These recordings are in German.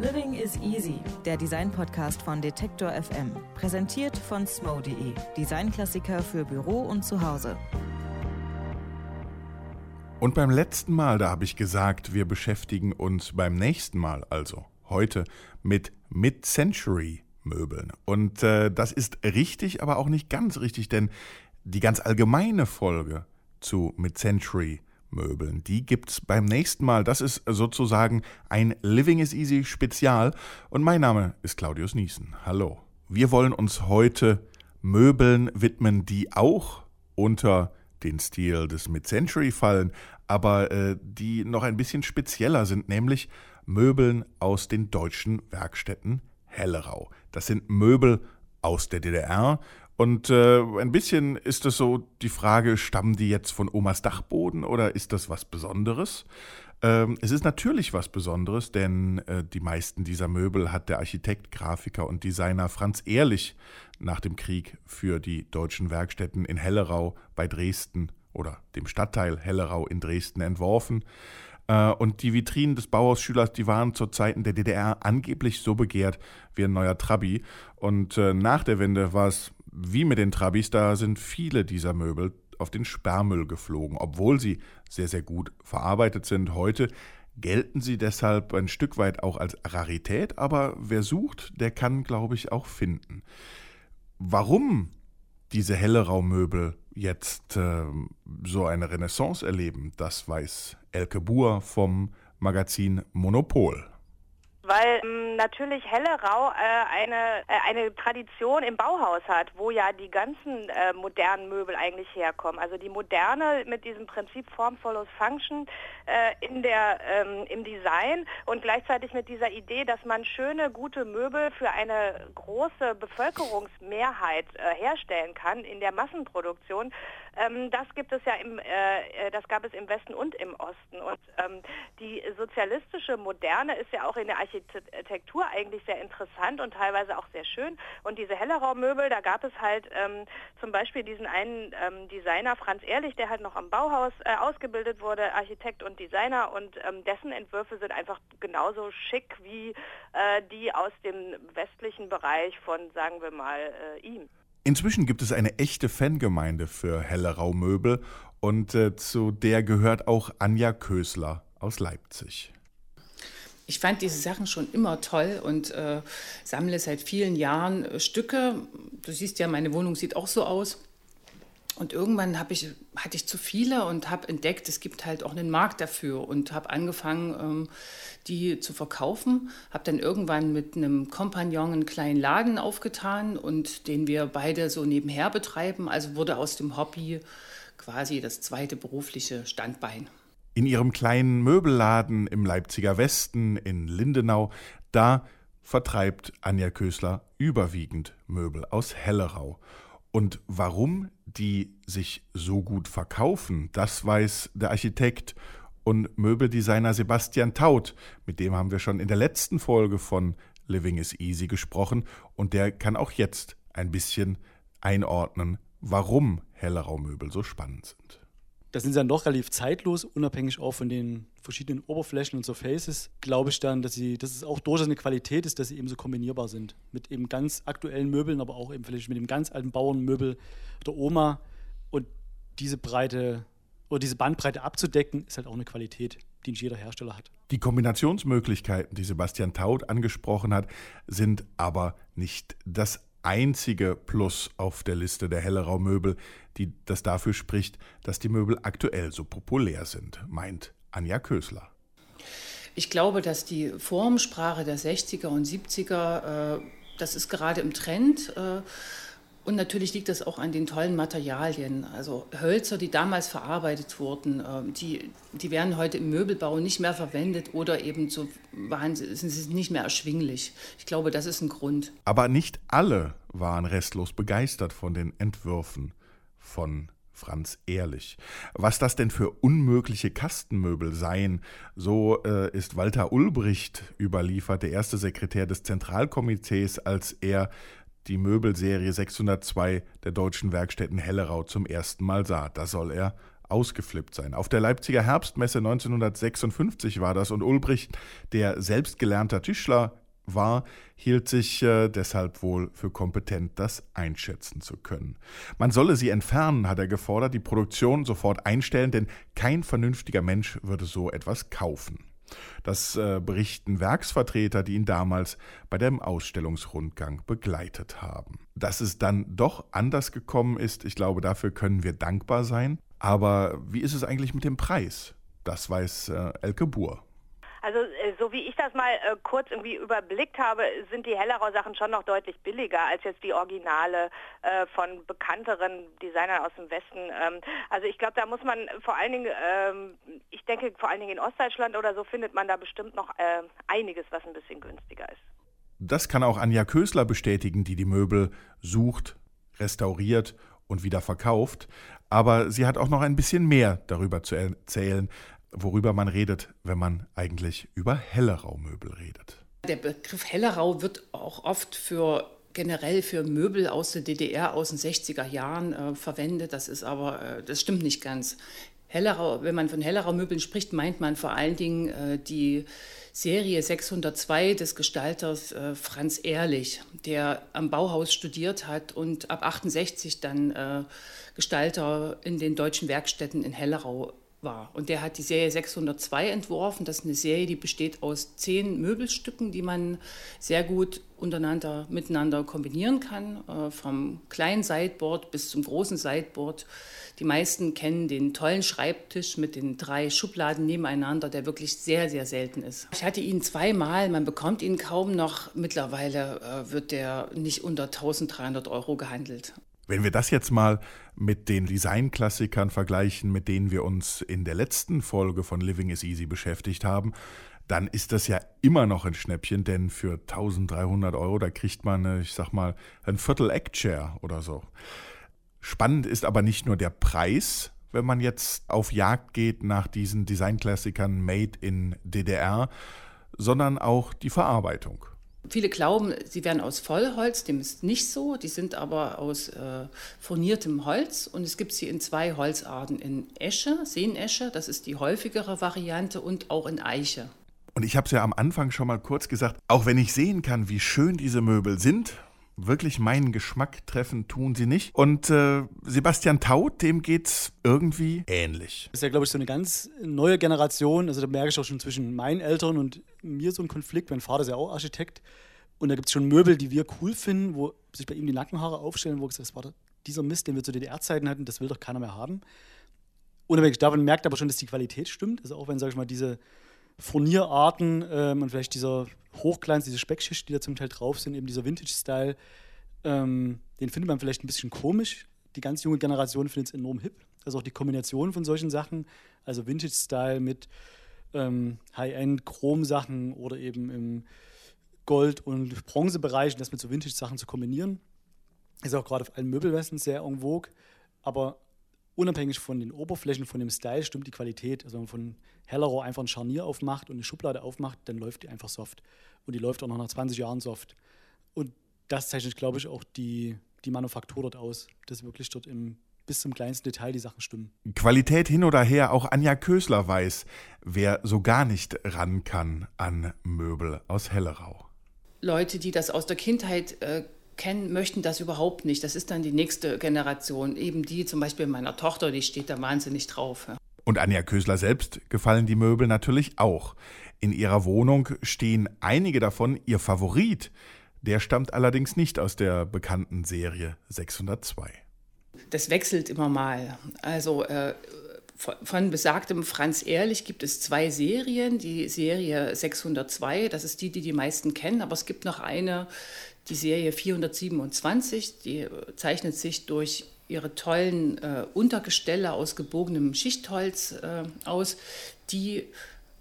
Living is Easy, der Design-Podcast von Detektor FM. Präsentiert von smo.de, Designklassiker für Büro und Zuhause. Und beim letzten Mal, da habe ich gesagt, wir beschäftigen uns beim nächsten Mal, also heute, mit Mid-Century-Möbeln. Und äh, das ist richtig, aber auch nicht ganz richtig, denn die ganz allgemeine Folge zu Mid-Century Möbeln. Die gibt's beim nächsten Mal. Das ist sozusagen ein Living is Easy Spezial. Und mein Name ist Claudius Niesen. Hallo. Wir wollen uns heute Möbeln widmen, die auch unter den Stil des Mid-Century fallen, aber äh, die noch ein bisschen spezieller sind, nämlich Möbeln aus den deutschen Werkstätten Hellerau. Das sind Möbel aus der DDR und äh, ein bisschen ist es so die Frage, stammen die jetzt von Omas Dachboden oder ist das was Besonderes? Ähm, es ist natürlich was Besonderes, denn äh, die meisten dieser Möbel hat der Architekt, Grafiker und Designer Franz Ehrlich nach dem Krieg für die deutschen Werkstätten in Hellerau bei Dresden oder dem Stadtteil Hellerau in Dresden entworfen. Äh, und die Vitrinen des Bauhausschülers, die waren zu Zeiten der DDR angeblich so begehrt wie ein neuer Trabi. Und äh, nach der Wende war es wie mit den Trabis, da sind viele dieser Möbel auf den Sperrmüll geflogen, obwohl sie sehr, sehr gut verarbeitet sind. Heute gelten sie deshalb ein Stück weit auch als Rarität, aber wer sucht, der kann, glaube ich, auch finden. Warum diese Helleraumöbel jetzt äh, so eine Renaissance erleben, das weiß Elke Buhr vom Magazin Monopol weil ähm, natürlich Hellerau äh, eine, äh, eine Tradition im Bauhaus hat, wo ja die ganzen äh, modernen Möbel eigentlich herkommen. Also die moderne mit diesem Prinzip Form follows Function äh, in der, ähm, im Design und gleichzeitig mit dieser Idee, dass man schöne, gute Möbel für eine große Bevölkerungsmehrheit äh, herstellen kann in der Massenproduktion. Ähm, das gibt es ja im, äh, das gab es im Westen und im Osten. Und ähm, die sozialistische Moderne ist ja auch in der Architektur eigentlich sehr interessant und teilweise auch sehr schön. Und diese Helleraummöbel, da gab es halt ähm, zum Beispiel diesen einen ähm, Designer, Franz Ehrlich, der halt noch am Bauhaus äh, ausgebildet wurde, Architekt und Designer. Und ähm, dessen Entwürfe sind einfach genauso schick wie äh, die aus dem westlichen Bereich von, sagen wir mal, äh, ihm. Inzwischen gibt es eine echte Fangemeinde für Hellerau Möbel und äh, zu der gehört auch Anja Kösler aus Leipzig. Ich fand diese Sachen schon immer toll und äh, sammle seit vielen Jahren äh, Stücke. Du siehst ja, meine Wohnung sieht auch so aus. Und irgendwann ich, hatte ich zu viele und habe entdeckt, es gibt halt auch einen Markt dafür und habe angefangen, ähm, die zu verkaufen. Habe dann irgendwann mit einem Kompagnon einen kleinen Laden aufgetan und den wir beide so nebenher betreiben. Also wurde aus dem Hobby quasi das zweite berufliche Standbein. In ihrem kleinen Möbelladen im Leipziger Westen in Lindenau, da vertreibt Anja Kösler überwiegend Möbel aus Hellerau. Und warum die sich so gut verkaufen, das weiß der Architekt und Möbeldesigner Sebastian Taut. Mit dem haben wir schon in der letzten Folge von Living is Easy gesprochen und der kann auch jetzt ein bisschen einordnen, warum Helleraumöbel so spannend sind das sind dann doch relativ zeitlos, unabhängig auch von den verschiedenen Oberflächen und Surfaces, glaube ich dann, dass sie, dass es auch durchaus eine Qualität ist, dass sie eben so kombinierbar sind. Mit eben ganz aktuellen Möbeln, aber auch eben vielleicht mit dem ganz alten Bauernmöbel der Oma. Und diese Breite oder diese Bandbreite abzudecken, ist halt auch eine Qualität, die nicht jeder Hersteller hat. Die Kombinationsmöglichkeiten, die Sebastian Taut angesprochen hat, sind aber nicht das einzige Plus auf der Liste der Helleraumöbel, die das dafür spricht, dass die Möbel aktuell so populär sind, meint Anja Kösler. Ich glaube, dass die Formsprache der 60er und 70er, äh, das ist gerade im Trend. Äh, und natürlich liegt das auch an den tollen Materialien. Also Hölzer, die damals verarbeitet wurden, ähm, die, die werden heute im Möbelbau nicht mehr verwendet oder eben so sind sie nicht mehr erschwinglich. Ich glaube, das ist ein Grund. Aber nicht alle waren restlos begeistert von den Entwürfen von Franz Ehrlich. Was das denn für unmögliche Kastenmöbel seien, so äh, ist Walter Ulbricht überliefert, der erste Sekretär des Zentralkomitees, als er die Möbelserie 602 der deutschen Werkstätten Hellerau zum ersten Mal sah. Da soll er ausgeflippt sein. Auf der Leipziger Herbstmesse 1956 war das und Ulbricht, der selbstgelernter Tischler war, hielt sich äh, deshalb wohl für kompetent, das einschätzen zu können. Man solle sie entfernen, hat er gefordert, die Produktion sofort einstellen, denn kein vernünftiger Mensch würde so etwas kaufen. Das äh, berichten Werksvertreter, die ihn damals bei dem Ausstellungsrundgang begleitet haben. Dass es dann doch anders gekommen ist, ich glaube, dafür können wir dankbar sein. Aber wie ist es eigentlich mit dem Preis? Das weiß äh, Elke Buhr. Also äh, so wie ich das mal äh, kurz irgendwie überblickt habe, sind die Hellerau-Sachen schon noch deutlich billiger als jetzt die Originale äh, von bekannteren Designern aus dem Westen. Ähm, also ich glaube, da muss man vor allen Dingen, ähm, ich denke vor allen Dingen in Ostdeutschland oder so findet man da bestimmt noch äh, einiges, was ein bisschen günstiger ist. Das kann auch Anja Kösler bestätigen, die die Möbel sucht, restauriert und wieder verkauft. Aber sie hat auch noch ein bisschen mehr darüber zu erzählen, worüber man redet, wenn man eigentlich über Hellerau-Möbel redet. Der Begriff Hellerau wird auch oft für generell für Möbel aus der DDR aus den 60er Jahren äh, verwendet. Das ist aber, äh, das stimmt nicht ganz. Hellerau, wenn man von Hellerau-Möbeln spricht, meint man vor allen Dingen äh, die Serie 602 des Gestalters äh, Franz Ehrlich, der am Bauhaus studiert hat und ab 68 dann äh, Gestalter in den deutschen Werkstätten in Hellerau war. Und der hat die Serie 602 entworfen. Das ist eine Serie, die besteht aus zehn Möbelstücken, die man sehr gut untereinander, miteinander kombinieren kann. Äh, vom kleinen Sideboard bis zum großen Sideboard. Die meisten kennen den tollen Schreibtisch mit den drei Schubladen nebeneinander, der wirklich sehr, sehr selten ist. Ich hatte ihn zweimal, man bekommt ihn kaum noch. Mittlerweile äh, wird der nicht unter 1300 Euro gehandelt. Wenn wir das jetzt mal mit den Designklassikern vergleichen, mit denen wir uns in der letzten Folge von Living is Easy beschäftigt haben, dann ist das ja immer noch ein Schnäppchen, denn für 1300 Euro, da kriegt man, ich sag mal, ein Viertel Eckchair oder so. Spannend ist aber nicht nur der Preis, wenn man jetzt auf Jagd geht nach diesen Designklassikern Made in DDR, sondern auch die Verarbeitung. Viele glauben, sie wären aus Vollholz, dem ist nicht so. Die sind aber aus äh, furniertem Holz und es gibt sie in zwei Holzarten, in Esche, Seenesche, das ist die häufigere Variante, und auch in Eiche. Und ich habe es ja am Anfang schon mal kurz gesagt, auch wenn ich sehen kann, wie schön diese Möbel sind, wirklich meinen Geschmack treffen tun sie nicht. Und äh, Sebastian Taut, dem geht's irgendwie ähnlich. Das ist ja, glaube ich, so eine ganz neue Generation. Also da merke ich auch schon zwischen meinen Eltern und mir so einen Konflikt. Mein Vater ist ja auch Architekt. Und da gibt es schon Möbel, die wir cool finden, wo sich bei ihm die Nackenhaare aufstellen, wo gesagt das dieser Mist, den wir zu DDR-Zeiten hatten, das will doch keiner mehr haben. Unabhängig davon merkt aber schon, dass die Qualität stimmt. Also auch wenn, sage ich mal, diese Furnierarten ähm, und vielleicht dieser Hochglanz, diese Speckschicht, die da zum Teil drauf sind, eben dieser Vintage-Style, ähm, den findet man vielleicht ein bisschen komisch. Die ganz junge Generation findet es enorm hip. Also auch die Kombination von solchen Sachen, also Vintage-Style mit ähm, High-End-Chrom-Sachen oder eben im Gold- und Bronzebereich, das mit so Vintage-Sachen zu kombinieren. Ist auch gerade auf allen Möbelwesten sehr en vogue. Aber unabhängig von den Oberflächen, von dem Style, stimmt die Qualität. Also wenn man von Hellerau einfach ein Scharnier aufmacht und eine Schublade aufmacht, dann läuft die einfach soft. Und die läuft auch noch nach 20 Jahren soft. Und das zeichnet, glaube ich, auch die, die Manufaktur dort aus, dass wirklich dort im, bis zum kleinsten Detail die Sachen stimmen. Qualität hin oder her, auch Anja Kösler weiß, wer so gar nicht ran kann an Möbel aus Hellerau. Leute, die das aus der Kindheit äh, kennen, möchten das überhaupt nicht. Das ist dann die nächste Generation. Eben die zum Beispiel meiner Tochter, die steht da wahnsinnig drauf. Ja. Und Anja Kösler selbst gefallen die Möbel natürlich auch. In ihrer Wohnung stehen einige davon ihr Favorit. Der stammt allerdings nicht aus der bekannten Serie 602. Das wechselt immer mal. Also äh, von besagtem Franz Ehrlich gibt es zwei Serien. Die Serie 602, das ist die, die die meisten kennen, aber es gibt noch eine, die Serie 427, die zeichnet sich durch ihre tollen äh, Untergestelle aus gebogenem Schichtholz äh, aus. Die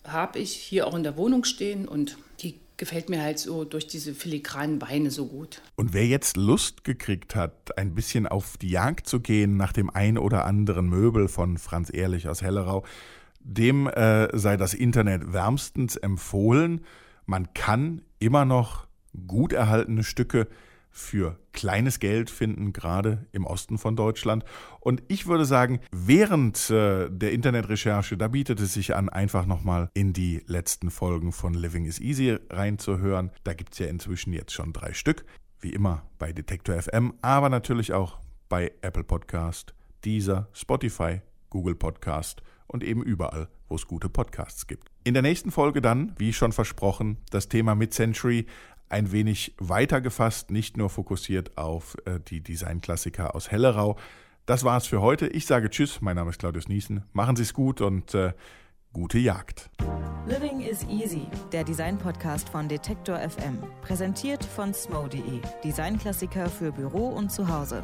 habe ich hier auch in der Wohnung stehen und die gefällt mir halt so durch diese filigranen Beine so gut. Und wer jetzt Lust gekriegt hat, ein bisschen auf die Jagd zu gehen nach dem ein oder anderen Möbel von Franz Ehrlich aus Hellerau, dem äh, sei das Internet wärmstens empfohlen. Man kann immer noch gut erhaltene Stücke für kleines Geld finden, gerade im Osten von Deutschland. Und ich würde sagen, während äh, der Internetrecherche, da bietet es sich an, einfach nochmal in die letzten Folgen von Living is Easy reinzuhören. Da gibt es ja inzwischen jetzt schon drei Stück, wie immer bei Detektor FM, aber natürlich auch bei Apple Podcast, Deezer, Spotify, Google Podcast und eben überall, wo es gute Podcasts gibt. In der nächsten Folge dann, wie schon versprochen, das Thema Mid-Century ein wenig weiter gefasst, nicht nur fokussiert auf äh, die Designklassiker aus Hellerau. Das war's für heute. Ich sage Tschüss, mein Name ist Claudius Niesen. Machen Sie es gut und äh, gute Jagd. Living is Easy, der Design-Podcast von Detektor FM. Präsentiert von smo.de, Designklassiker für Büro und Zuhause.